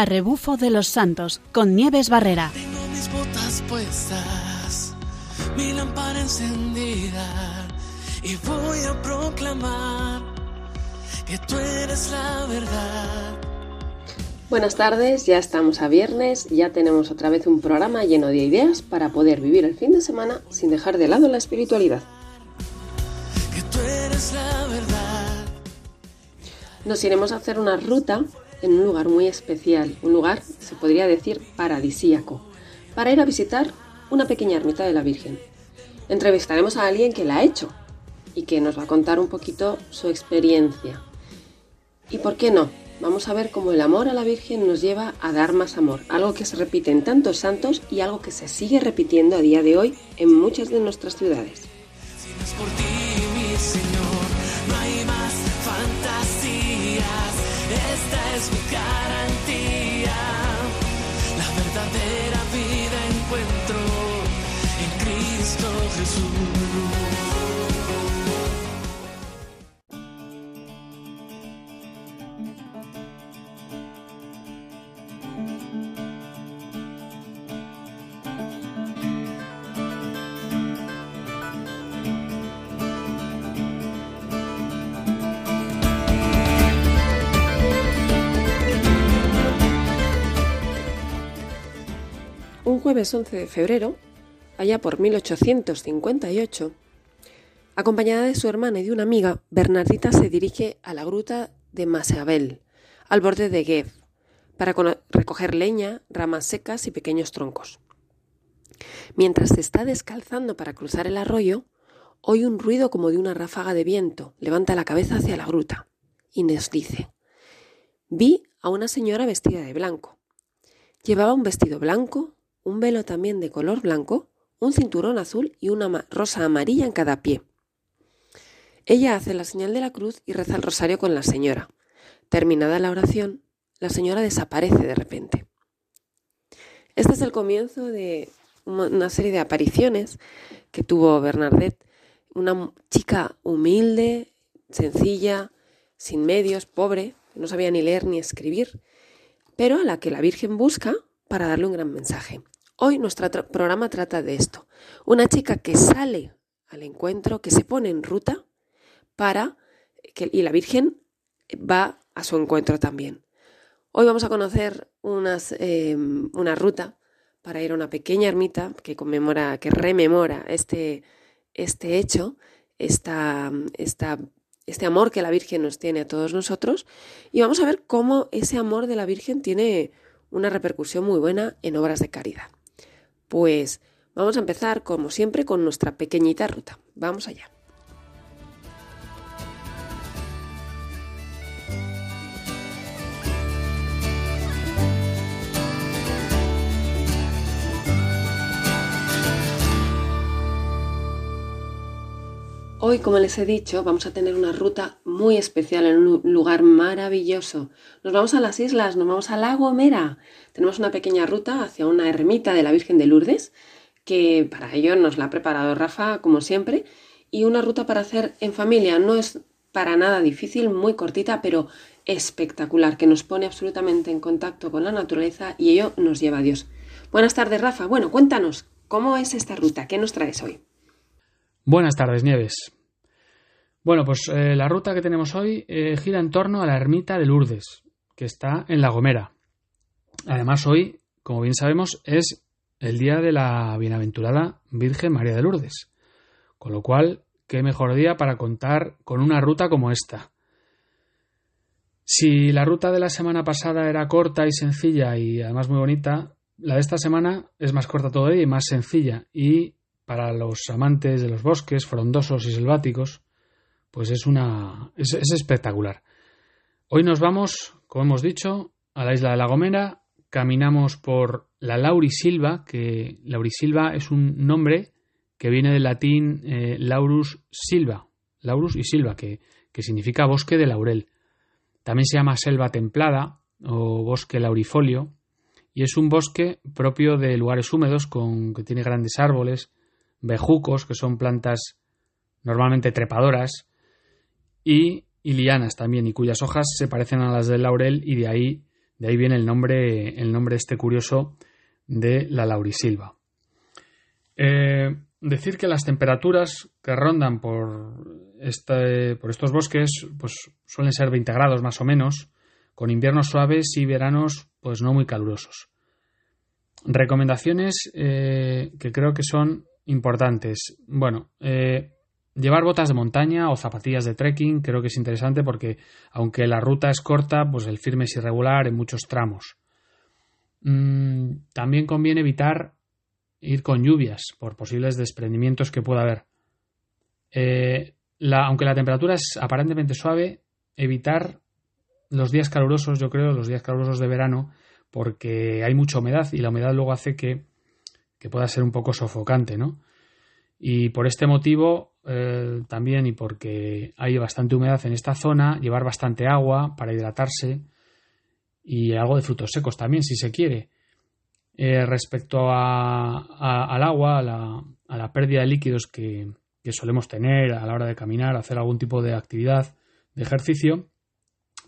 a rebufo de los santos con Nieves Barrera. Tengo mis botas puestas, mi lámpara encendida y voy a proclamar que tú eres la verdad. Buenas tardes, ya estamos a viernes, ya tenemos otra vez un programa lleno de ideas para poder vivir el fin de semana sin dejar de lado la espiritualidad. Que tú eres la verdad. Nos iremos a hacer una ruta en un lugar muy especial, un lugar, se podría decir, paradisíaco, para ir a visitar una pequeña ermita de la Virgen. Entrevistaremos a alguien que la ha hecho y que nos va a contar un poquito su experiencia. ¿Y por qué no? Vamos a ver cómo el amor a la Virgen nos lleva a dar más amor, algo que se repite en tantos santos y algo que se sigue repitiendo a día de hoy en muchas de nuestras ciudades. Si por ti, mi Señor, Esta es mi garantía. La verdadera vida encuentro jueves 11 de febrero, allá por 1858, acompañada de su hermana y de una amiga, Bernardita se dirige a la gruta de Masabel, al borde de Guev, para recoger leña, ramas secas y pequeños troncos. Mientras se está descalzando para cruzar el arroyo, oye un ruido como de una ráfaga de viento, levanta la cabeza hacia la gruta y nos dice, vi a una señora vestida de blanco. Llevaba un vestido blanco, un velo también de color blanco, un cinturón azul y una rosa amarilla en cada pie. Ella hace la señal de la cruz y reza el rosario con la señora. Terminada la oración, la señora desaparece de repente. Este es el comienzo de una serie de apariciones que tuvo Bernadette, una chica humilde, sencilla, sin medios, pobre, no sabía ni leer ni escribir, pero a la que la Virgen busca para darle un gran mensaje. Hoy nuestro programa trata de esto. Una chica que sale al encuentro, que se pone en ruta para que y la Virgen va a su encuentro también. Hoy vamos a conocer unas, eh, una ruta para ir a una pequeña ermita que conmemora, que rememora este, este hecho, esta, esta, este amor que la Virgen nos tiene a todos nosotros, y vamos a ver cómo ese amor de la Virgen tiene una repercusión muy buena en obras de caridad. Pues vamos a empezar, como siempre, con nuestra pequeñita ruta. Vamos allá. Hoy, como les he dicho, vamos a tener una ruta muy especial en un lugar maravilloso. Nos vamos a las islas, nos vamos a La Gomera. Tenemos una pequeña ruta hacia una ermita de la Virgen de Lourdes, que para ello nos la ha preparado Rafa, como siempre, y una ruta para hacer en familia. No es para nada difícil, muy cortita, pero espectacular, que nos pone absolutamente en contacto con la naturaleza y ello nos lleva a Dios. Buenas tardes, Rafa. Bueno, cuéntanos, ¿cómo es esta ruta? ¿Qué nos traes hoy? Buenas tardes, Nieves. Bueno, pues eh, la ruta que tenemos hoy eh, gira en torno a la ermita de Lourdes, que está en La Gomera. Además, hoy, como bien sabemos, es el día de la bienaventurada Virgen María de Lourdes. Con lo cual, qué mejor día para contar con una ruta como esta. Si la ruta de la semana pasada era corta y sencilla y además muy bonita, la de esta semana es más corta todavía y más sencilla. Y para los amantes de los bosques frondosos y selváticos, pues es una es, es espectacular. Hoy nos vamos, como hemos dicho, a la isla de La Gomera, caminamos por la Laurisilva, que Laurisilva es un nombre que viene del latín eh, Laurus silva, Laurus y silva, que, que significa bosque de laurel. También se llama selva templada o bosque laurifolio y es un bosque propio de lugares húmedos con que tiene grandes árboles, bejucos, que son plantas normalmente trepadoras, y, lianas también, y cuyas hojas se parecen a las del laurel y de ahí De ahí viene el nombre, el nombre este curioso de la laurisilva. Eh, decir que las temperaturas que rondan por, por estos bosques pues suelen ser 20 grados más o menos, con inviernos suaves y veranos pues no muy calurosos. Recomendaciones eh, que creo que son importantes. Bueno, eh, llevar botas de montaña o zapatillas de trekking creo que es interesante porque aunque la ruta es corta, pues el firme es irregular en muchos tramos. Mm, también conviene evitar ir con lluvias por posibles desprendimientos que pueda haber. Eh, aunque la temperatura es aparentemente suave, evitar los días calurosos, yo creo, los días calurosos de verano, porque hay mucha humedad y la humedad luego hace que, pueda ser un poco sofocante, ¿no? Y por este motivo eh, también y porque hay bastante humedad en esta zona, llevar bastante agua para hidratarse y algo de frutos secos también, si se quiere. Eh, respecto al agua, a la, a la, pérdida de líquidos que, solemos tener a la hora de caminar, hacer algún tipo de actividad, de ejercicio,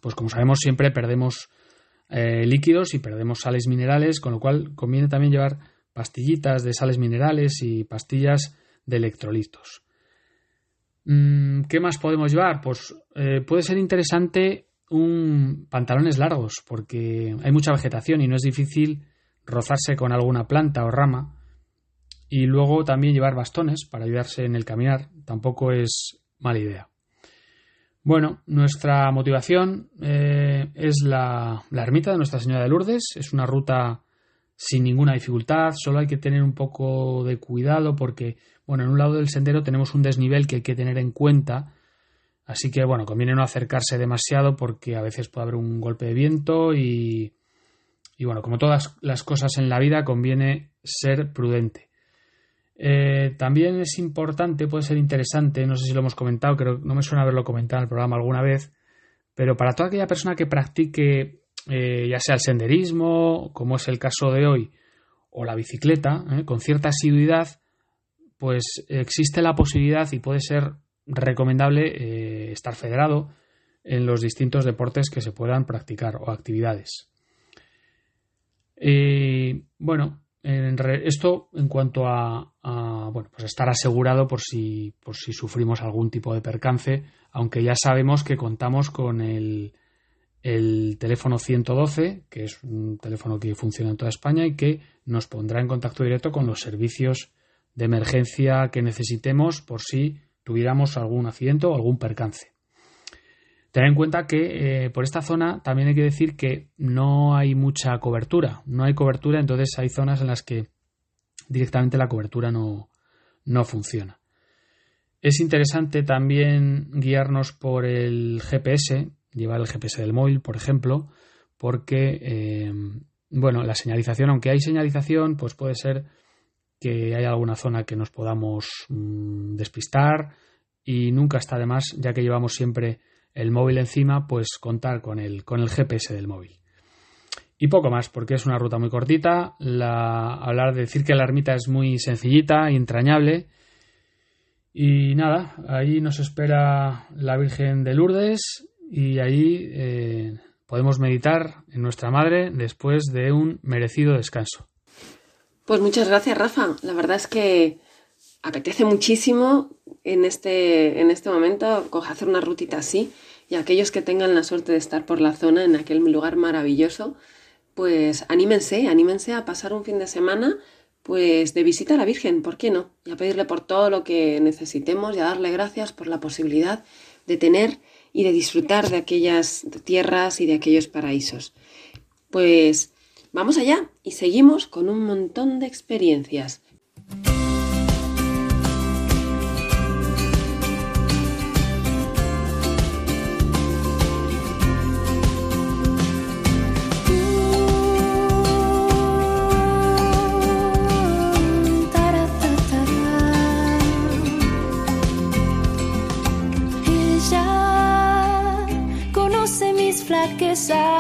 pues como sabemos siempre perdemos eh, líquidos y perdemos sales minerales, con lo cual conviene también llevar pastillitas de sales minerales y pastillas de electrolitos. Mm, ¿Qué más podemos llevar? Pues eh, puede ser interesante un pantalones largos, porque hay mucha vegetación y no es difícil rozarse con alguna planta o rama. Y luego también llevar bastones para ayudarse en el caminar. Tampoco es mala idea. Bueno, nuestra motivación eh, es la, la, ermita de Nuestra Señora de Lourdes. Es una ruta sin ninguna dificultad, solo hay que tener un poco de cuidado porque, bueno, en un lado del sendero tenemos un desnivel que hay que tener en cuenta. Así que, bueno, conviene no acercarse demasiado porque a veces puede haber un golpe de viento y, y bueno, como todas las cosas en la vida, conviene ser prudente. Eh, también es importante, puede ser interesante, no sé si lo hemos comentado, creo, no me suena haberlo comentado en el programa alguna vez, pero para toda aquella persona que practique eh, ya sea el senderismo, como es el caso de hoy, o la bicicleta, eh, con cierta asiduidad, pues existe la posibilidad y puede ser recomendable estar federado en los distintos deportes que se puedan practicar o actividades. bueno, esto en cuanto a, bueno, pues estar asegurado por si, por si sufrimos algún tipo de percance, aunque ya sabemos que contamos con el, el teléfono 112, que es un teléfono que funciona en toda España y que nos pondrá en contacto directo con los servicios de emergencia que necesitemos por si tuviéramos algún accidente o algún percance. Tener en cuenta que eh, por esta zona también hay que decir que no hay mucha cobertura. No hay cobertura, entonces hay zonas en las que directamente la cobertura no, no funciona. Es interesante también guiarnos por el GPS, llevar el GPS del móvil, por ejemplo, porque, eh, bueno, la señalización, aunque hay señalización, pues puede ser que haya alguna zona que nos podamos mm, despistar y nunca está de más, ya que llevamos siempre el móvil encima, pues contar con el, con el GPS del móvil. Y poco más, porque es una ruta muy cortita. La, hablar de decir que la ermita es muy sencillita entrañable. Y nada, ahí nos espera la Virgen de Lourdes y ahí eh, podemos meditar en nuestra Madre después de un merecido descanso. Pues muchas gracias, Rafa. La verdad es que apetece muchísimo en este, en este momento hacer una rutita así y aquellos que tengan la suerte de estar por la zona en aquel lugar maravilloso, pues anímense, anímense a pasar un fin de semana pues de visita a la Virgen, ¿por qué no? Y a pedirle por todo lo que necesitemos y a darle gracias por la posibilidad de tener y de disfrutar de aquellas tierras y de aquellos paraísos. Pues vamos allá y seguimos con un montón de experiencias.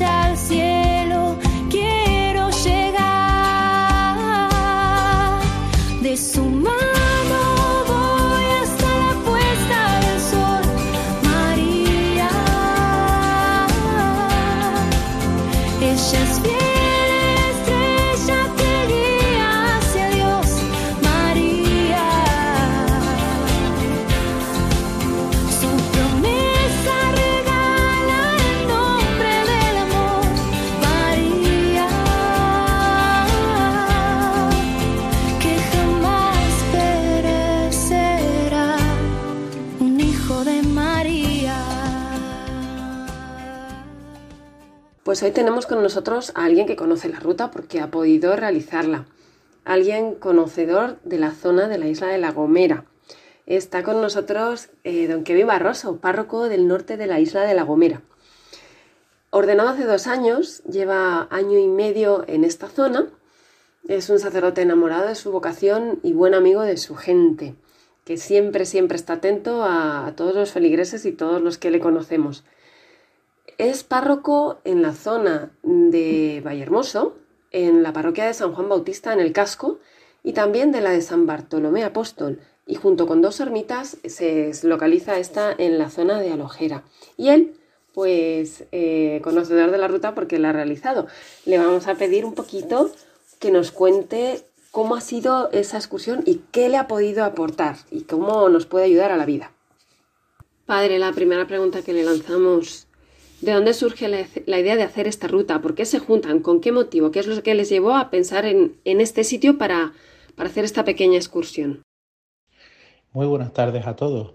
Al cielo Pues hoy tenemos con nosotros a alguien que conoce la ruta porque ha podido realizarla. Alguien conocedor de la zona de la isla de La Gomera. Está con nosotros eh, don Kevin Barroso, párroco del norte de la isla de La Gomera. Ordenado hace dos años, lleva año y medio en esta zona. Es un sacerdote enamorado de su vocación y buen amigo de su gente, que siempre, siempre está atento a, a todos los feligreses y todos los que le conocemos. Es párroco en la zona de Vallehermoso, en la parroquia de San Juan Bautista en el Casco y también de la de San Bartolomé Apóstol. Y junto con dos ermitas se localiza esta en la zona de Alojera. Y él, pues, eh, conocedor de la ruta porque la ha realizado. Le vamos a pedir un poquito que nos cuente cómo ha sido esa excursión y qué le ha podido aportar y cómo nos puede ayudar a la vida. Padre, la primera pregunta que le lanzamos ¿De dónde surge la, idea de hacer esta ruta? ¿Por qué se juntan? ¿Con qué motivo? ¿Qué es lo que les llevó a pensar en, este sitio para, para hacer esta pequeña excursión? Muy buenas tardes a todos.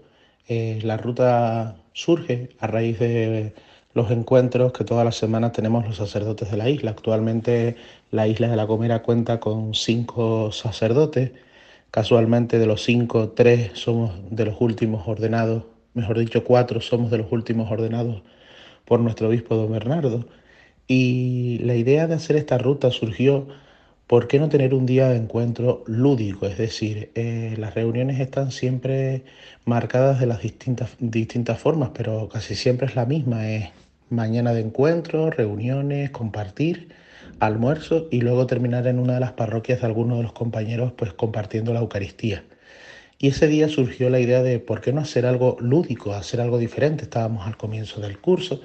Eh, la ruta surge a raíz de los encuentros que todas las semanas tenemos los sacerdotes de la isla. Actualmente la isla de La Gomera cuenta con cinco sacerdotes. Casualmente de los cinco, tres somos de los últimos ordenados, mejor dicho, cuatro somos de los últimos ordenados por nuestro obispo don Bernardo. Y la idea de hacer esta ruta surgió, ¿por qué no tener un día de encuentro lúdico? Es decir, eh, las reuniones están siempre marcadas de las distintas, distintas formas, pero casi siempre es la misma. Es mañana de encuentro, reuniones, compartir, almuerzo y luego terminar en una de las parroquias de algunos de los compañeros pues compartiendo la Eucaristía. Y ese día surgió la idea de por qué no hacer algo lúdico, hacer algo diferente. Estábamos al comienzo del curso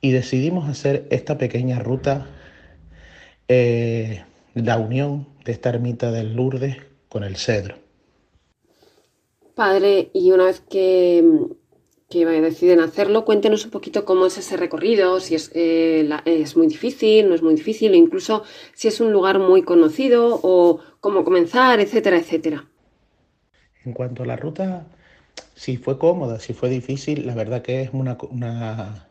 y decidimos hacer esta pequeña ruta, eh, la unión de esta ermita del Lourdes con el Cedro. Padre, y una vez que, que deciden hacerlo, cuéntenos un poquito cómo es ese recorrido, si es, eh, es muy difícil, no es muy difícil, o incluso si es un lugar muy conocido, o cómo comenzar, etcétera, etcétera. En cuanto a la ruta, si fue cómoda, si fue difícil, la verdad que es una, una,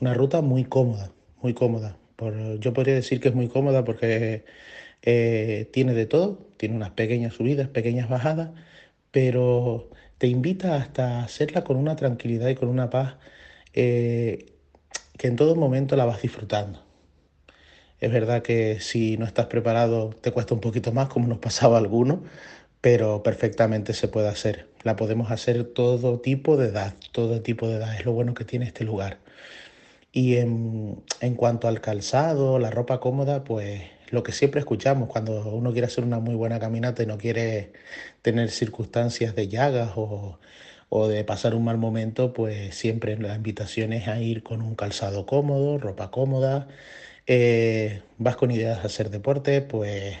una ruta muy cómoda, muy cómoda. Yo podría decir que es muy cómoda porque eh, tiene de todo, tiene unas pequeñas subidas, pequeñas bajadas, pero te invita hasta hacerla con una tranquilidad y con una paz eh, que en todo momento la vas disfrutando. Es verdad que si no estás preparado te cuesta un poquito más, como nos pasaba a pero perfectamente se puede hacer. La podemos hacer todo tipo de edad, todo tipo de edad. Es lo bueno que tiene este lugar. Y en, cuanto al calzado, la ropa cómoda, pues lo que siempre escuchamos cuando uno quiere hacer una muy buena caminata y no quiere tener circunstancias de llagas o, o de pasar un mal momento, pues siempre la invitación es a ir con un calzado cómodo, ropa cómoda. Eh, vas con ideas de hacer deporte, pues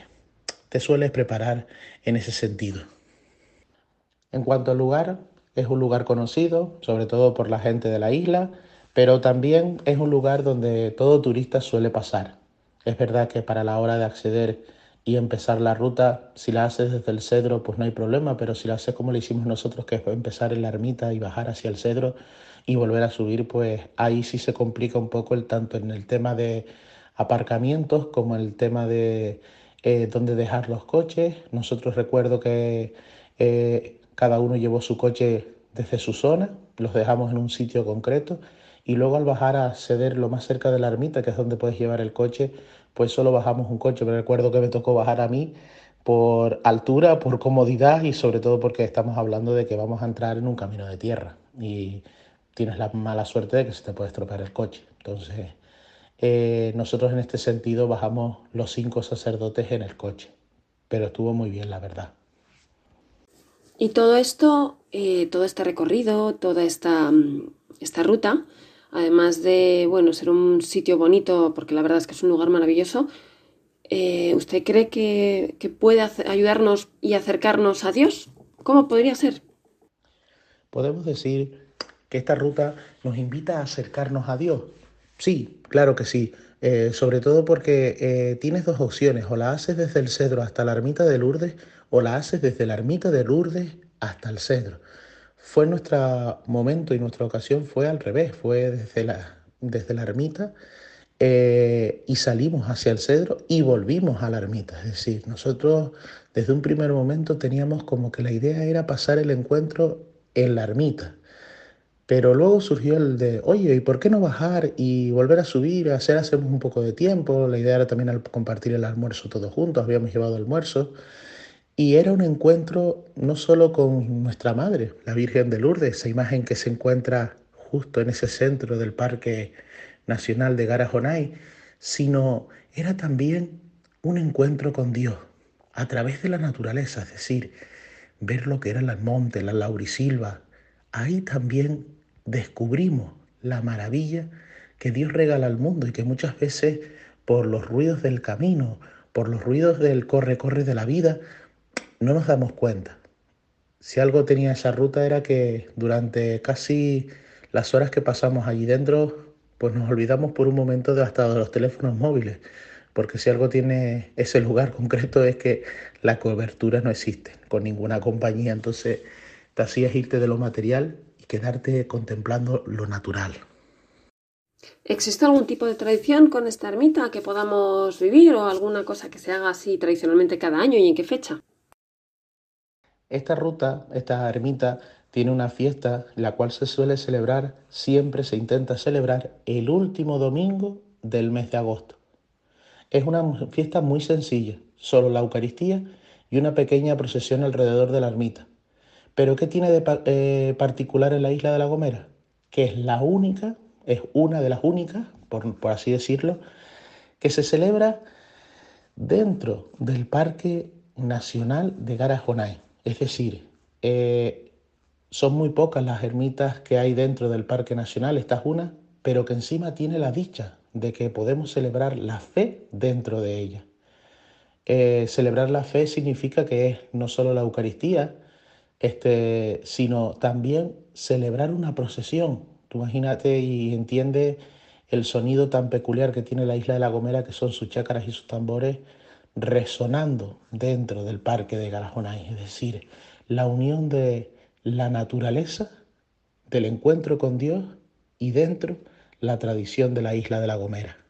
te sueles preparar en ese sentido. En cuanto al lugar, es un lugar conocido, sobre todo por la gente de la isla, pero también es un lugar donde todo turista suele pasar. Es verdad que para la hora de acceder y empezar la ruta, si la haces desde el Cedro, pues no hay problema, pero si la haces como lo hicimos nosotros, que es empezar en la ermita y bajar hacia el Cedro y volver a subir, pues ahí sí se complica un poco el tanto en el tema de aparcamientos como el tema de eh, dónde dejar los coches. Nosotros recuerdo que eh, cada uno llevó su coche desde su zona, los dejamos en un sitio concreto y luego al bajar a ceder lo más cerca de la ermita, que es donde puedes llevar el coche, pues solo bajamos un coche. Me recuerdo que me tocó bajar a mí por altura, por comodidad y sobre todo porque estamos hablando de que vamos a entrar en un camino de tierra y tienes la mala suerte de que se te puede estropear el coche. Entonces, eh, nosotros en este sentido bajamos los cinco sacerdotes en el coche, pero estuvo muy bien, la verdad. Y todo esto, eh, todo este recorrido, toda esta, mm, esta ruta, además de bueno ser un sitio bonito, porque la verdad es que es un lugar maravilloso, eh, ¿usted cree que, que puede ayudarnos y acercarnos a Dios? ¿Cómo podría ser? Podemos decir que esta ruta nos invita a acercarnos a Dios. Sí, claro que sí. Eh, sobre todo porque eh, tienes dos opciones, o la haces desde el cedro hasta la ermita de Lourdes, o la haces desde la ermita de Lourdes hasta el cedro. Fue nuestro momento y nuestra ocasión fue al revés, fue desde la, desde la ermita eh, y salimos hacia el cedro y volvimos a la ermita. Es decir, nosotros desde un primer momento teníamos como que la idea era pasar el encuentro en la ermita. Pero luego surgió el de, oye, ¿y por qué no bajar y volver a subir, hacer hacemos un poco de tiempo? La idea era también compartir el almuerzo todos juntos, habíamos llevado almuerzo. Y era un encuentro no solo con nuestra madre, la Virgen de Lourdes, esa imagen que se encuentra justo en ese centro del Parque Nacional de Garajonay, sino era también un encuentro con Dios a través de la naturaleza, es decir, ver lo que eran las montes, la laurisilva. Ahí también descubrimos la maravilla que Dios regala al mundo y que muchas veces por los ruidos del camino, por los ruidos del corre-corre de la vida, no nos damos cuenta. Si algo tenía esa ruta era que durante casi las horas que pasamos allí dentro, pues nos olvidamos por un momento de hasta de los teléfonos móviles, porque si algo tiene ese lugar concreto es que la cobertura no existe con ninguna compañía, entonces te hacías irte de lo material quedarte contemplando lo natural. ¿Existe algún tipo de tradición con esta ermita que podamos vivir o alguna cosa que se haga así tradicionalmente cada año y en qué fecha? Esta ruta, esta ermita, tiene una fiesta la cual se suele celebrar, siempre se intenta celebrar el último domingo del mes de agosto. Es una fiesta muy sencilla, solo la Eucaristía y una pequeña procesión alrededor de la ermita. Pero ¿qué tiene de eh, particular en la isla de La Gomera? Que es la única, es una de las únicas, por, así decirlo, que se celebra dentro del Parque Nacional de Garajonay. Es decir, eh, son muy pocas las ermitas que hay dentro del Parque Nacional, esta es una, pero que encima tiene la dicha de que podemos celebrar la fe dentro de ella. Eh, celebrar la fe significa que es no solo la Eucaristía, este, sino también celebrar una procesión. Tú imagínate y entiende el sonido tan peculiar que tiene la isla de La Gomera, que son sus chácaras y sus tambores resonando dentro del parque de Garajonay, es decir, la unión de la naturaleza, del encuentro con Dios y dentro la tradición de la isla de La Gomera.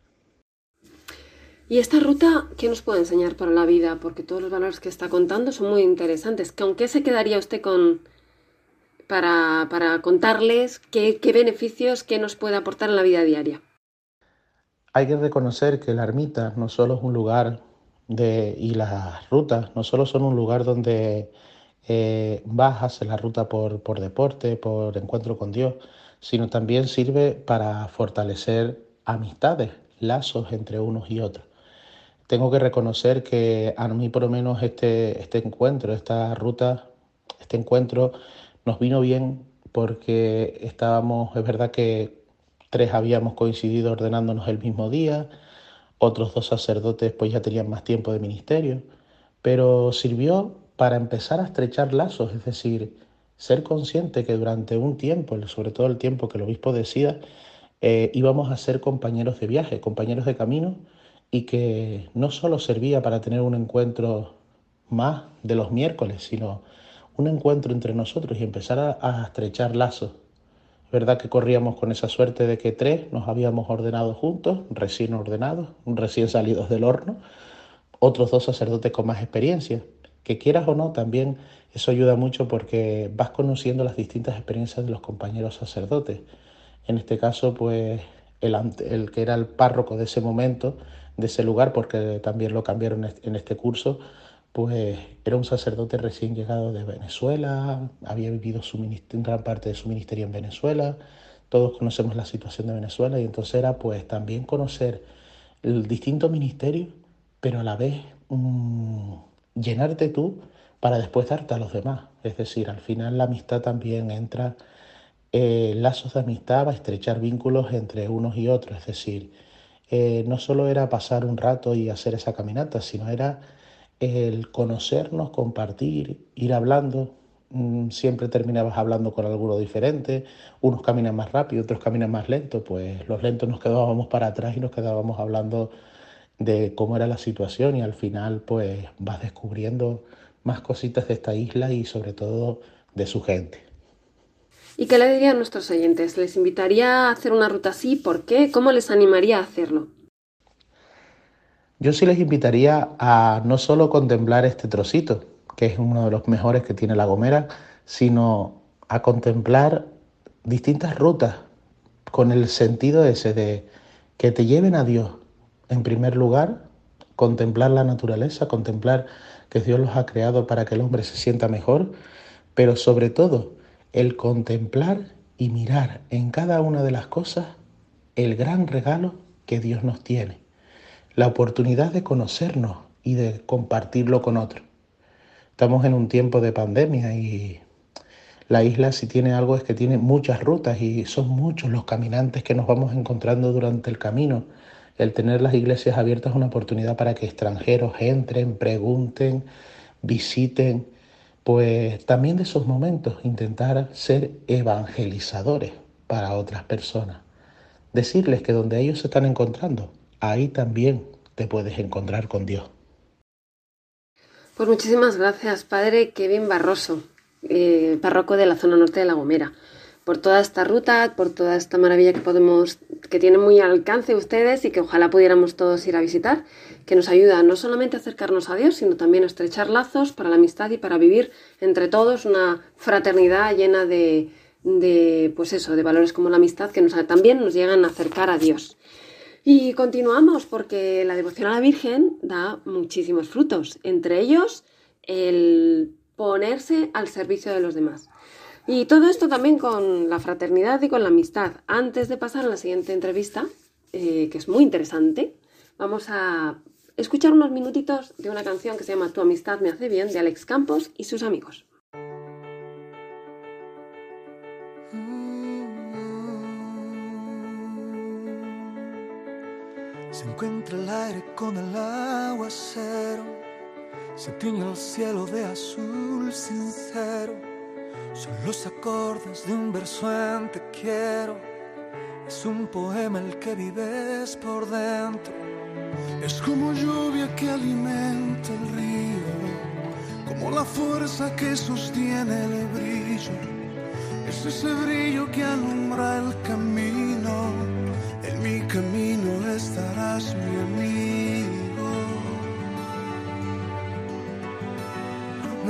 ¿Y esta ruta qué nos puede enseñar para la vida? Porque todos los valores que está contando son muy interesantes. ¿Con qué se quedaría usted con para, contarles qué, beneficios qué nos puede aportar en la vida diaria? Hay que reconocer que la ermita no solo es un lugar de, y las rutas no solo son un lugar donde eh, en la ruta por, por deporte, por encuentro con Dios, sino también sirve para fortalecer amistades, lazos entre unos y otros tengo que reconocer que a mí por lo menos este, este encuentro, esta ruta, este encuentro nos vino bien porque estábamos, es verdad que tres habíamos coincidido ordenándonos el mismo día, otros dos sacerdotes pues ya tenían más tiempo de ministerio, pero sirvió para empezar a estrechar lazos, es decir, ser consciente que durante un tiempo, sobre todo el tiempo que el obispo decida, eh, íbamos a ser compañeros de viaje, compañeros de camino, y que no solo servía para tener un encuentro más de los miércoles, sino un encuentro entre nosotros y empezar a, estrechar lazos. Es verdad que corríamos con esa suerte de que tres nos habíamos ordenado juntos, recién ordenados, recién salidos del horno, otros dos sacerdotes con más experiencia. Que quieras o no, también eso ayuda mucho porque vas conociendo las distintas experiencias de los compañeros sacerdotes. en este caso, pues el, el que era el párroco de ese momento, de ese lugar, porque también lo cambiaron en este curso, pues era un sacerdote recién llegado de Venezuela, había vivido su gran parte de su ministerio en Venezuela, todos conocemos la situación de Venezuela y entonces era pues también conocer el distinto ministerio, pero a la vez mm, llenarte tú para después darte a los demás. Es decir, al final la amistad también entra, eh, lazos de amistad va a estrechar vínculos entre unos y otros. Es decir, eh, no solo era pasar un rato y hacer esa caminata, sino era el conocernos, compartir, ir hablando. Mm, siempre terminabas hablando con alguno diferente, unos caminan más rápido, otros caminan más lento, pues los lentos nos quedábamos para atrás y nos quedábamos hablando de cómo era la situación y al final pues vas descubriendo más cositas de esta isla y sobre todo de su gente. ¿Y qué le diría a nuestros oyentes? ¿Les invitaría a hacer una ruta así? ¿Por qué? ¿Cómo les animaría a hacerlo? Yo sí les invitaría a no solo contemplar este trocito, que es uno de los mejores que tiene La Gomera, sino a contemplar distintas rutas con el sentido ese de que te lleven a Dios. En primer lugar, contemplar la naturaleza, contemplar que Dios los ha creado para que el hombre se sienta mejor, pero sobre todo el contemplar y mirar en cada una de las cosas el gran regalo que Dios nos tiene, la oportunidad de conocernos y de compartirlo con otros. Estamos en un tiempo de pandemia y la isla si tiene algo es que tiene muchas rutas y son muchos los caminantes que nos vamos encontrando durante el camino el tener las iglesias abiertas es una oportunidad para que extranjeros entren, pregunten, visiten, pues también de esos momentos intentar ser evangelizadores para otras personas. Decirles que donde ellos se están encontrando, ahí también te puedes encontrar con Dios. Pues muchísimas gracias, Padre Kevin Barroso, eh, párroco de la zona norte de La Gomera por toda esta ruta, por toda esta maravilla que podemos, que tienen muy al alcance ustedes y que ojalá pudiéramos todos ir a visitar, que nos ayuda no solamente a acercarnos a Dios, sino también a estrechar lazos para la amistad y para vivir entre todos una fraternidad llena de, de pues eso, de valores como la amistad que nos, también nos llegan a acercar a Dios. Y continuamos porque la devoción a la Virgen da muchísimos frutos, entre ellos el ponerse al servicio de los demás. Y todo esto también con la fraternidad y con la amistad. Antes de pasar a la siguiente entrevista, eh, que es muy interesante, vamos a escuchar unos minutitos de una canción que se llama Tu amistad me hace bien de Alex Campos y sus amigos. Se encuentra el aire con el aguacero, se tiñe el cielo de azul sincero son los acordes de un verso en te quiero. Es un poema el que vives por dentro. Es como lluvia que alimenta el río, como la fuerza que sostiene el brillo. Es ese brillo que alumbra el camino. En mi camino estarás mi amigo.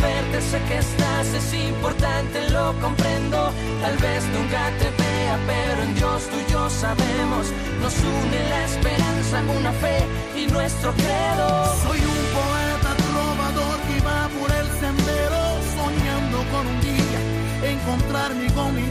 verte, sé que estás, es importante, lo comprendo. Tal vez nunca te vea, pero en Dios tú y yo sabemos. Nos une la esperanza, una fe y nuestro credo. Soy un poeta trovador que va por el sendero, soñando con un día encontrarme con mi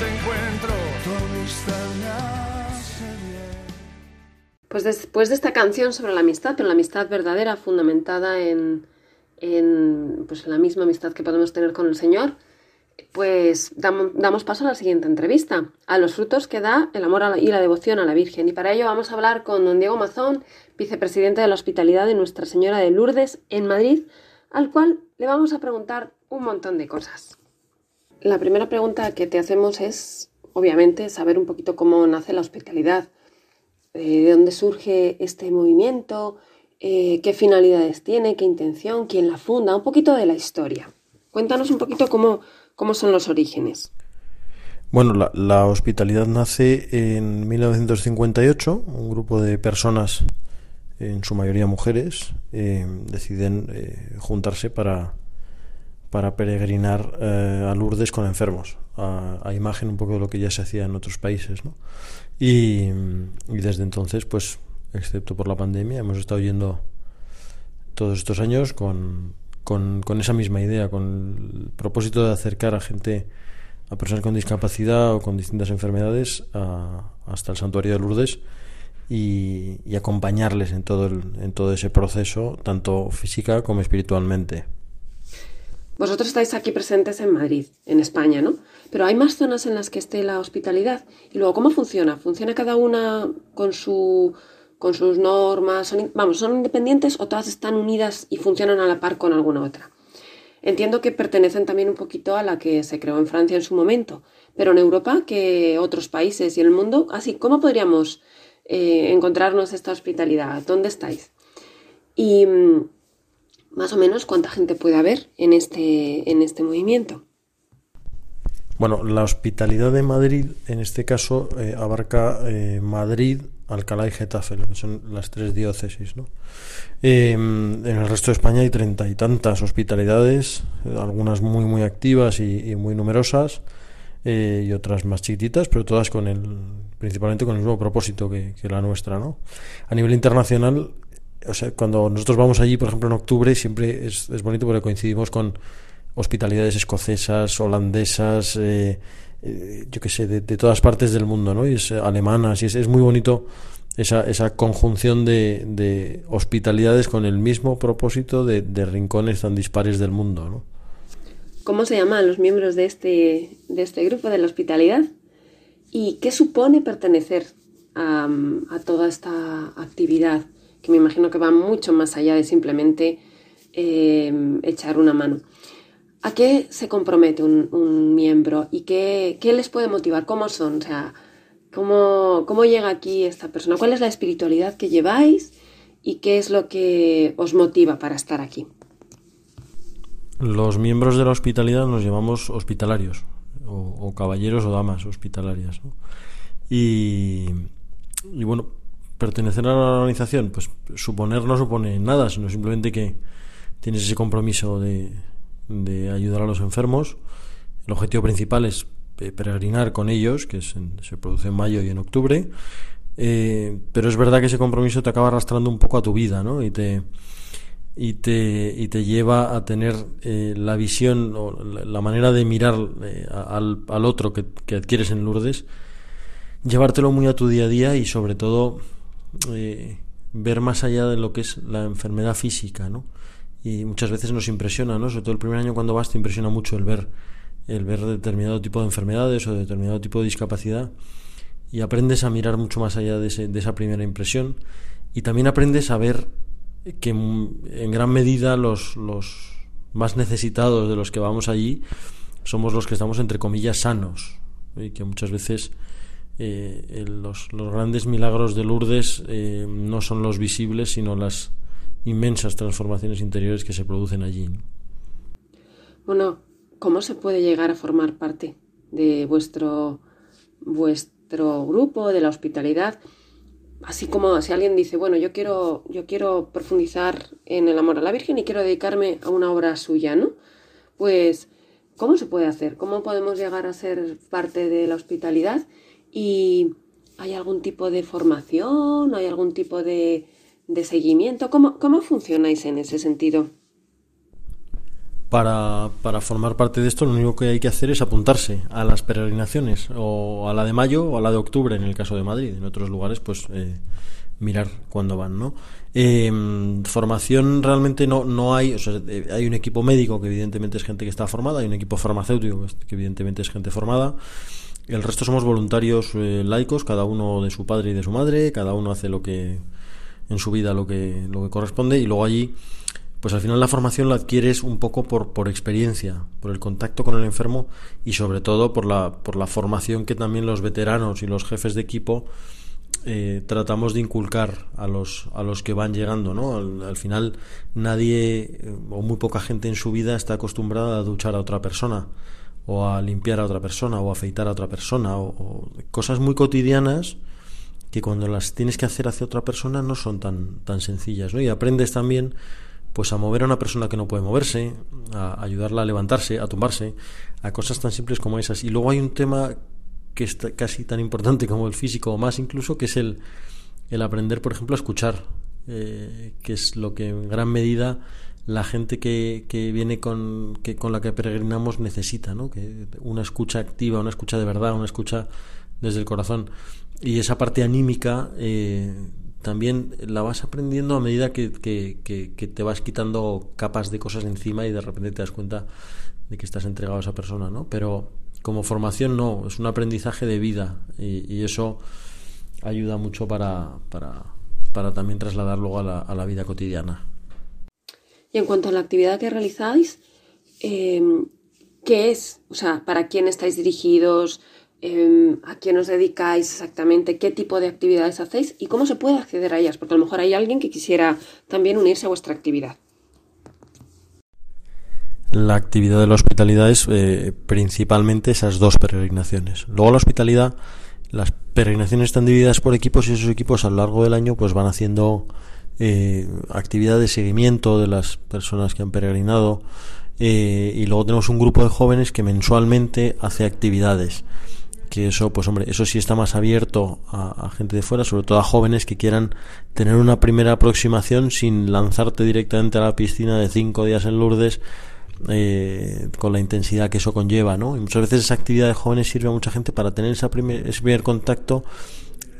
Me hace bien. Pues después de esta canción sobre la amistad, pero la amistad verdadera, fundamentada en, en, pues la misma amistad que podemos tener con el Señor, pues damos, paso a la siguiente entrevista, a los frutos que da el amor y la devoción a la Virgen. Y para ello vamos a hablar con don Diego Mazón, vicepresidente de la Hospitalidad de Nuestra Señora de Lourdes en Madrid, al cual le vamos a preguntar un montón de cosas. La primera pregunta que te hacemos es, obviamente, saber un poquito cómo nace la hospitalidad, eh, de dónde surge este movimiento, eh, qué finalidades tiene, qué intención, quién la funda, un poquito de la historia. Cuéntanos un poquito cómo, cómo son los orígenes. Bueno, la, hospitalidad nace en 1958. Un grupo de personas, en su mayoría mujeres, eh, deciden juntarse para, para peregrinar eh, a Lourdes con enfermos, a, a imagen un poco de lo que ya se hacía en otros países. ¿no? Y, desde entonces, pues, excepto por la pandemia, hemos estado yendo todos estos años con, con, esa misma idea, con el propósito de acercar a gente, a personas con discapacidad o con distintas enfermedades, hasta el santuario de Lourdes y, y acompañarles en todo, el, en todo ese proceso, tanto física como espiritualmente. Vosotros estáis aquí presentes en Madrid, en España, ¿no? Pero hay más zonas en las que esté la hospitalidad. Y luego, ¿cómo funciona? ¿Funciona cada una con su con sus normas? Son, vamos, ¿son independientes o todas están unidas y funcionan a la par con alguna otra? Entiendo que pertenecen también un poquito a la que se creó en Francia en su momento, pero en Europa, que otros países y el mundo, así, ¿cómo podríamos eh, encontrarnos esta hospitalidad? ¿Dónde estáis? Y mm, más o menos cuánta gente puede haber en este, en este movimiento. Bueno, la hospitalidad de Madrid, en este caso, eh, abarca eh, Madrid, Alcalá y Getafe, que son las tres diócesis. ¿no? Eh, en el resto de España hay treinta y tantas hospitalidades, algunas muy muy activas y, y muy numerosas, eh, y otras más chiquititas, pero todas con el, principalmente con el mismo propósito que, que la nuestra. ¿no? A nivel internacional, o sea, cuando nosotros vamos allí, por ejemplo, en octubre, siempre es, es bonito porque coincidimos con hospitalidades escocesas, holandesas, eh, eh, yo qué sé, de, todas partes del mundo, ¿no? Y es alemanas, y es, es muy bonito esa, esa conjunción de, de hospitalidades con el mismo propósito de, de rincones tan dispares del mundo, ¿no? ¿Cómo se llaman los miembros de este, de este grupo de la hospitalidad? ¿Y qué supone pertenecer a, a toda esta actividad? Que me imagino que va mucho más allá de simplemente eh, echar una mano. ¿A qué se compromete un, miembro y qué, qué, les puede motivar? ¿Cómo son? O sea, ¿cómo, ¿cómo llega aquí esta persona? ¿Cuál es la espiritualidad que lleváis y qué es lo que os motiva para estar aquí? Los miembros de la hospitalidad nos llamamos hospitalarios, o, caballeros o damas hospitalarias. ¿no? Y bueno, pertenecer a la organización, pues suponer no supone nada, sino simplemente que tienes ese compromiso de, ayudar a los enfermos. El objetivo principal es eh, peregrinar con ellos, que es en- se produce en mayo y en octubre. Eh, pero es verdad que ese compromiso te acaba arrastrando un poco a tu vida, ¿no? Y te, y te, y te lleva a tener eh, la visión o la, manera de mirar eh, al, al otro que, que adquieres en Lourdes, llevártelo muy a tu día a día y sobre todo eh, ver más allá de lo que es la enfermedad física, ¿no? Y muchas veces nos impresiona, ¿no? Sobre todo el primer año cuando vas te impresiona mucho el ver el ver determinado tipo de enfermedades o determinado tipo de discapacidad y aprendes a mirar mucho más allá de, ese, de esa primera impresión y también aprendes a ver que en gran medida los, los más necesitados de los que vamos allí somos los que estamos entre comillas sanos y que muchas veces eh, los, los grandes milagros de Lourdes eh, no son los visibles sino las inmensas transformaciones interiores que se producen allí. ¿no? Bueno, ¿cómo se puede llegar a formar parte de vuestro, vuestro grupo, de la hospitalidad? Así como si alguien dice, bueno, yo quiero, yo quiero profundizar en el amor a la Virgen y quiero dedicarme a una obra suya, ¿no? Pues, ¿cómo se puede hacer? ¿Cómo podemos llegar a ser parte de la hospitalidad? ¿Y hay algún tipo de formación? ¿Hay algún tipo de, de seguimiento? ¿Cómo, ¿Cómo funcionáis en ese sentido? para, para, formar parte de esto lo único que hay que hacer es apuntarse a las peregrinaciones o a la de mayo o a la de octubre en el caso de Madrid. En otros lugares pues eh, mirar cuándo van, ¿no? Eh, formación realmente no, no hay, o sea, eh, hay un equipo médico que evidentemente es gente que está formada, hay un equipo farmacéutico que evidentemente es gente formada. El resto somos voluntarios eh, laicos, cada uno de su padre y de su madre, cada uno hace lo que en su vida lo que, lo que corresponde y luego allí pues al final la formación la adquieres un poco por, por experiencia, por el contacto con el enfermo y sobre todo por la, por la formación que también los veteranos y los jefes de equipo eh, tratamos de inculcar a los, a los que van llegando, ¿no? Al, final nadie o muy poca gente en su vida está acostumbrada a duchar a otra persona o a limpiar a otra persona o a afeitar a otra persona o, cosas muy cotidianas que cuando las tienes que hacer hacia otra persona no son tan, tan sencillas, ¿no? Y aprendes también pues a mover a una persona que no puede moverse, a ayudarla a levantarse, a tumbarse, a cosas tan simples como esas. Y luego hay un tema que es casi tan importante como el físico o más incluso, que es el, el aprender, por ejemplo, a escuchar, eh, que es lo que en gran medida la gente que, que viene con, que, con la que peregrinamos necesita, ¿no? que una escucha activa, una escucha de verdad, una escucha desde el corazón. Y esa parte anímica eh, también la vas aprendiendo a medida que, que, te vas quitando capas de cosas encima y de repente te das cuenta de que estás entregado a esa persona, ¿no? Pero como formación no, es un aprendizaje de vida y, eso ayuda mucho para, para, para, también trasladar luego a la, a la, vida cotidiana. Y en cuanto a la actividad que realizáis, eh, ¿qué es? O sea, ¿para quién estáis dirigidos? Eh, ¿A quién os dedicáis exactamente? ¿Qué tipo de actividades hacéis? ¿Y cómo se puede acceder a ellas? Porque a lo mejor hay alguien que quisiera también unirse a vuestra actividad la actividad de la hospitalidad es eh, principalmente esas dos peregrinaciones. Luego la hospitalidad, las peregrinaciones están divididas por equipos y esos equipos a lo largo del año pues van haciendo eh, actividad de seguimiento de las personas que han peregrinado eh, y luego tenemos un grupo de jóvenes que mensualmente hace actividades que eso pues hombre eso sí está más abierto a, gente de fuera sobre todo a jóvenes que quieran tener una primera aproximación sin lanzarte directamente a la piscina de cinco días en Lourdes eh, con la intensidad que eso conlleva, ¿no? Y muchas veces esa actividad de jóvenes sirve a mucha gente para tener esa primer, ese primer contacto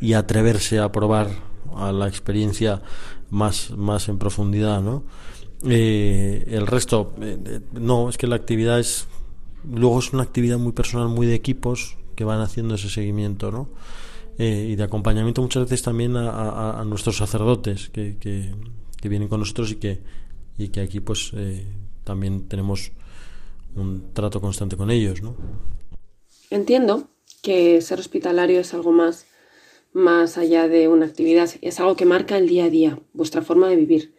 y atreverse a probar a la experiencia más, más en profundidad, ¿no? Eh, el resto, eh, no, es que la actividad es, luego es una actividad muy personal, muy de equipos que van haciendo ese seguimiento, ¿no? y de acompañamiento muchas veces también a, nuestros sacerdotes que, que, que, vienen con nosotros y que, y que aquí pues también tenemos un trato constante con ellos, ¿no? Entiendo que ser hospitalario es algo más, más allá de una actividad, es algo que marca el día a día, vuestra forma de vivir.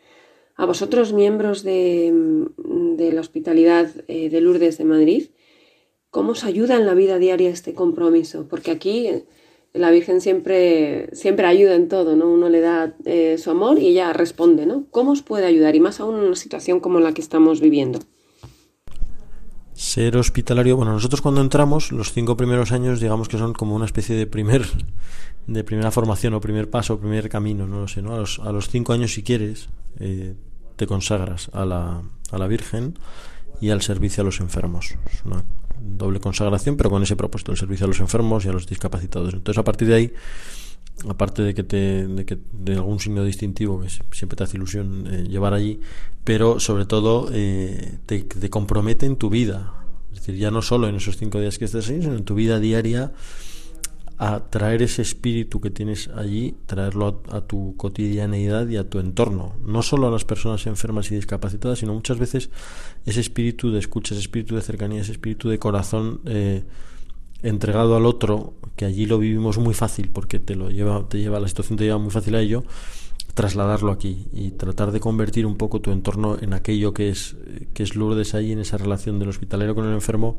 A vosotros, miembros de, de la hospitalidad eh, de Lourdes de Madrid, ¿cómo os ayuda en la vida diaria este compromiso? Porque aquí la Virgen siempre, siempre ayuda en todo, ¿no? Uno le da eh, su amor y ella responde, ¿no? ¿Cómo os puede ayudar? Y más aún en una situación como la que estamos viviendo. Ser hospitalario, bueno, nosotros cuando entramos, los cinco primeros años, digamos que son como una especie de primer, de primera formación o primer paso, primer camino, no lo sé, ¿no? A los, a los cinco años, si quieres, eh, te consagras a la, a la Virgen y al servicio a los enfermos. Es una doble consagración, pero con ese propósito, el servicio a los enfermos y a los discapacitados. Entonces, a partir de ahí, aparte de que te de, que, de algún signo distintivo que siempre te hace ilusión eh, llevar allí, pero sobre todo eh, te, te, compromete en tu vida. Es decir, ya no solo en esos cinco días que estás ahí, sino en tu vida diaria a traer ese espíritu que tienes allí, traerlo a, a, tu cotidianeidad y a tu entorno. No solo a las personas enfermas y discapacitadas, sino muchas veces ese espíritu de escucha, ese espíritu de cercanía, ese espíritu de corazón eh, entregado al otro, que allí lo vivimos muy fácil porque te lo lleva, te lleva, la situación te lleva muy fácil a ello, trasladarlo aquí y tratar de convertir un poco tu entorno en aquello que es, que es Lourdes ahí, en esa relación del hospitalero con el enfermo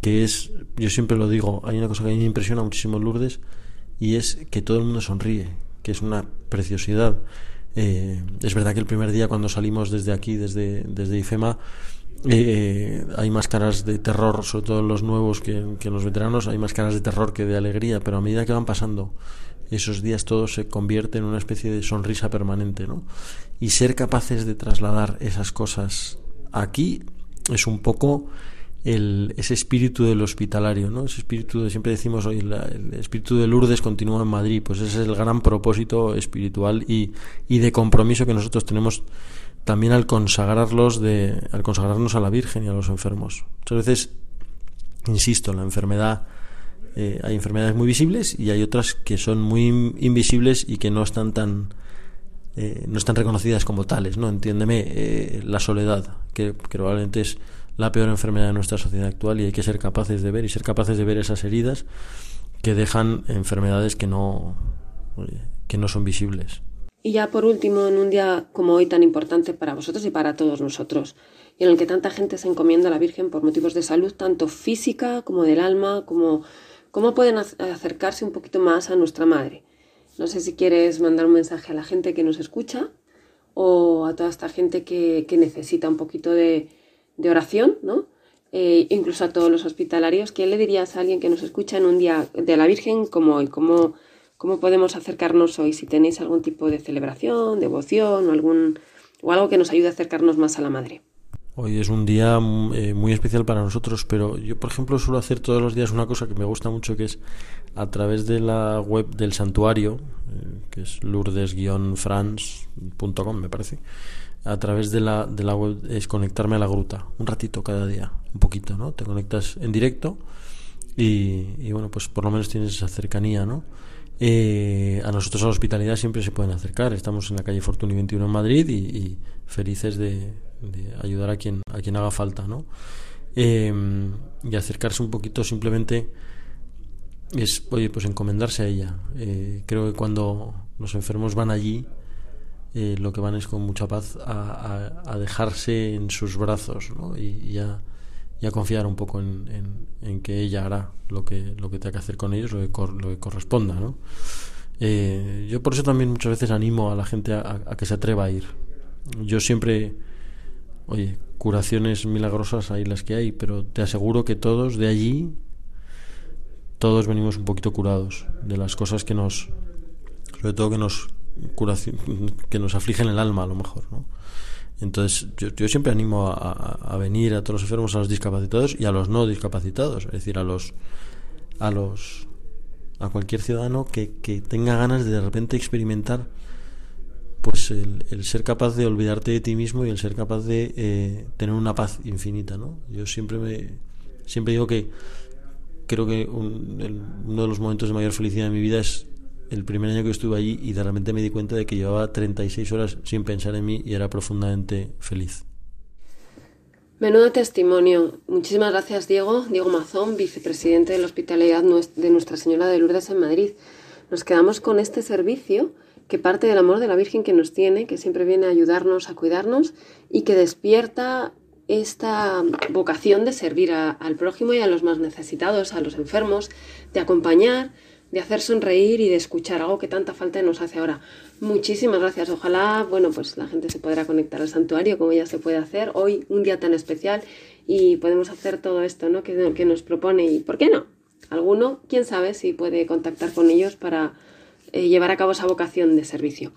que es, yo siempre lo digo, hay una cosa que a mí me impresiona muchísimo en Lourdes y es que todo el mundo sonríe, que es una preciosidad. Eh, es verdad que el primer día cuando salimos desde aquí, desde, desde IFEMA, eh, hay más caras de terror, sobre todo los nuevos que, que los veteranos, hay más caras de terror que de alegría, pero a medida que van pasando esos días todo se convierte en una especie de sonrisa permanente, ¿no? Y ser capaces de trasladar esas cosas aquí es un poco el, ese espíritu del hospitalario, ¿no? Ese espíritu, de, siempre decimos hoy, el espíritu de Lourdes continúa en Madrid, pues ese es el gran propósito espiritual y, y de compromiso que nosotros tenemos también al consagrarlos de, al consagrarnos a la Virgen y a los enfermos. Muchas veces, insisto, la enfermedad, eh, hay enfermedades muy visibles y hay otras que son muy invisibles y que no están tan, eh, no están reconocidas como tales, ¿no? Entiéndeme, eh, la soledad, que, que probablemente es la peor enfermedad de nuestra sociedad actual y hay que ser capaces de ver y ser capaces de ver esas heridas que dejan enfermedades que no, que no son visibles. Y ya por último, en un día como hoy tan importante para vosotros y para todos nosotros, y en el que tanta gente se encomienda a la Virgen por motivos de salud, tanto física como del alma, como cómo pueden acercarse un poquito más a nuestra Madre. No sé si quieres mandar un mensaje a la gente que nos escucha o a toda esta gente que, que necesita un poquito de, de oración, ¿no? Eh, incluso a todos los hospitalarios, ¿qué le dirías a alguien que nos escucha en un día de la Virgen como hoy? ¿Cómo, cómo podemos acercarnos hoy? Si tenéis algún tipo de celebración, devoción o, algún, o algo que nos ayude a acercarnos más a la Madre. Hoy es un día eh, muy especial para nosotros, pero yo, por ejemplo, suelo hacer todos los días una cosa que me gusta mucho, que es a través de la web del santuario, eh, que es lourdes-france.com, me parece a través de la, de la web es conectarme a la gruta, un ratito cada día, un poquito, ¿no? Te conectas en directo y, bueno, pues por lo menos tienes esa cercanía, ¿no? Eh, a nosotros a la hospitalidad siempre se pueden acercar. Estamos en la calle Fortuny 21 en Madrid y, felices de, ayudar a quien, a quien haga falta, ¿no? Eh, y acercarse un poquito simplemente es, oye, pues encomendarse a ella. Eh, creo que cuando los enfermos van allí, eh, lo que van es con mucha paz a, dejarse en sus brazos ¿no? y, a, confiar un poco en, que ella hará lo que, lo que tenga que hacer con ellos, lo que, lo que corresponda. ¿no? Eh, yo por eso también muchas veces animo a la gente a, que se atreva a ir. Yo siempre, oye, curaciones milagrosas hay las que hay, pero te aseguro que todos de allí, todos venimos un poquito curados de las cosas que nos, sobre todo que nos curación que nos afligen el alma a lo mejor ¿no? Entonces yo, siempre animo a, venir a todos los enfermos a los discapacitados y a los no discapacitados. Es decir a los a los a cualquier ciudadano que, que tenga ganas de de repente experimentar pues el, ser capaz de olvidarte de ti mismo y el ser capaz de eh, tener una paz infinita no yo siempre me siempre digo que creo que uno de los momentos de mayor felicidad de mi vida es el primer año que estuve allí y de repente me di cuenta de que llevaba 36 horas sin pensar en mí y era profundamente feliz. Menudo testimonio. Muchísimas gracias, Diego. Diego Mazón, vicepresidente de la Hospitalidad de Nuestra Señora de Lourdes en Madrid. Nos quedamos con este servicio que parte del amor de la Virgen que nos tiene, que siempre viene a ayudarnos, a cuidarnos y que despierta esta vocación de servir al prójimo y a los más necesitados, a los enfermos, de acompañar, de hacer sonreír y de escuchar algo que tanta falta nos hace ahora. Muchísimas gracias. Ojalá, bueno, pues la gente se podrá conectar al santuario como ya se puede hacer hoy, un día tan especial y podemos hacer todo esto, ¿no? Que, que nos propone y ¿por qué no? Alguno, quién sabe si puede contactar con ellos para eh, llevar a cabo esa vocación de servicio.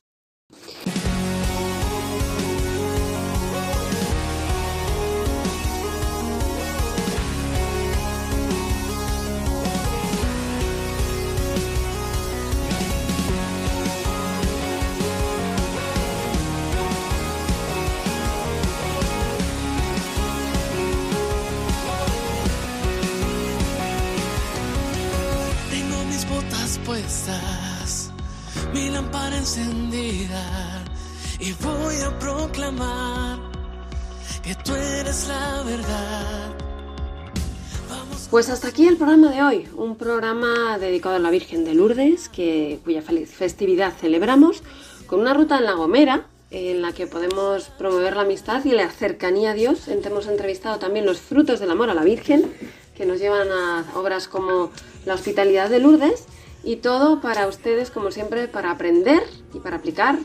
Pues hasta aquí el programa de hoy, un programa dedicado a la Virgen de Lourdes, que, cuya festividad celebramos, con una ruta en La Gomera, en la que podemos promover la amistad y la cercanía a Dios. Hemos entrevistado también los frutos del amor a la Virgen, que nos llevan a obras como la hospitalidad de Lourdes y todo para ustedes, como siempre, para aprender y para aplicar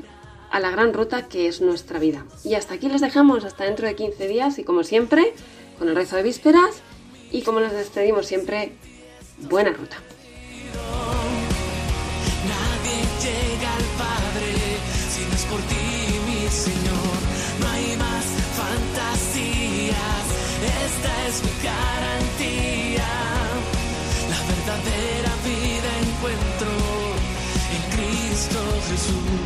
a la gran ruta que es nuestra vida. Y hasta aquí les dejamos, hasta dentro de 15 días y como siempre, con el rezo de vísperas y como nos despedimos siempre, buena ruta. Nadie llega al Padre si no es por ti, mi Señor. No hay más fantasías es mi garantía. La verdadera vida encuentro en Cristo Jesús.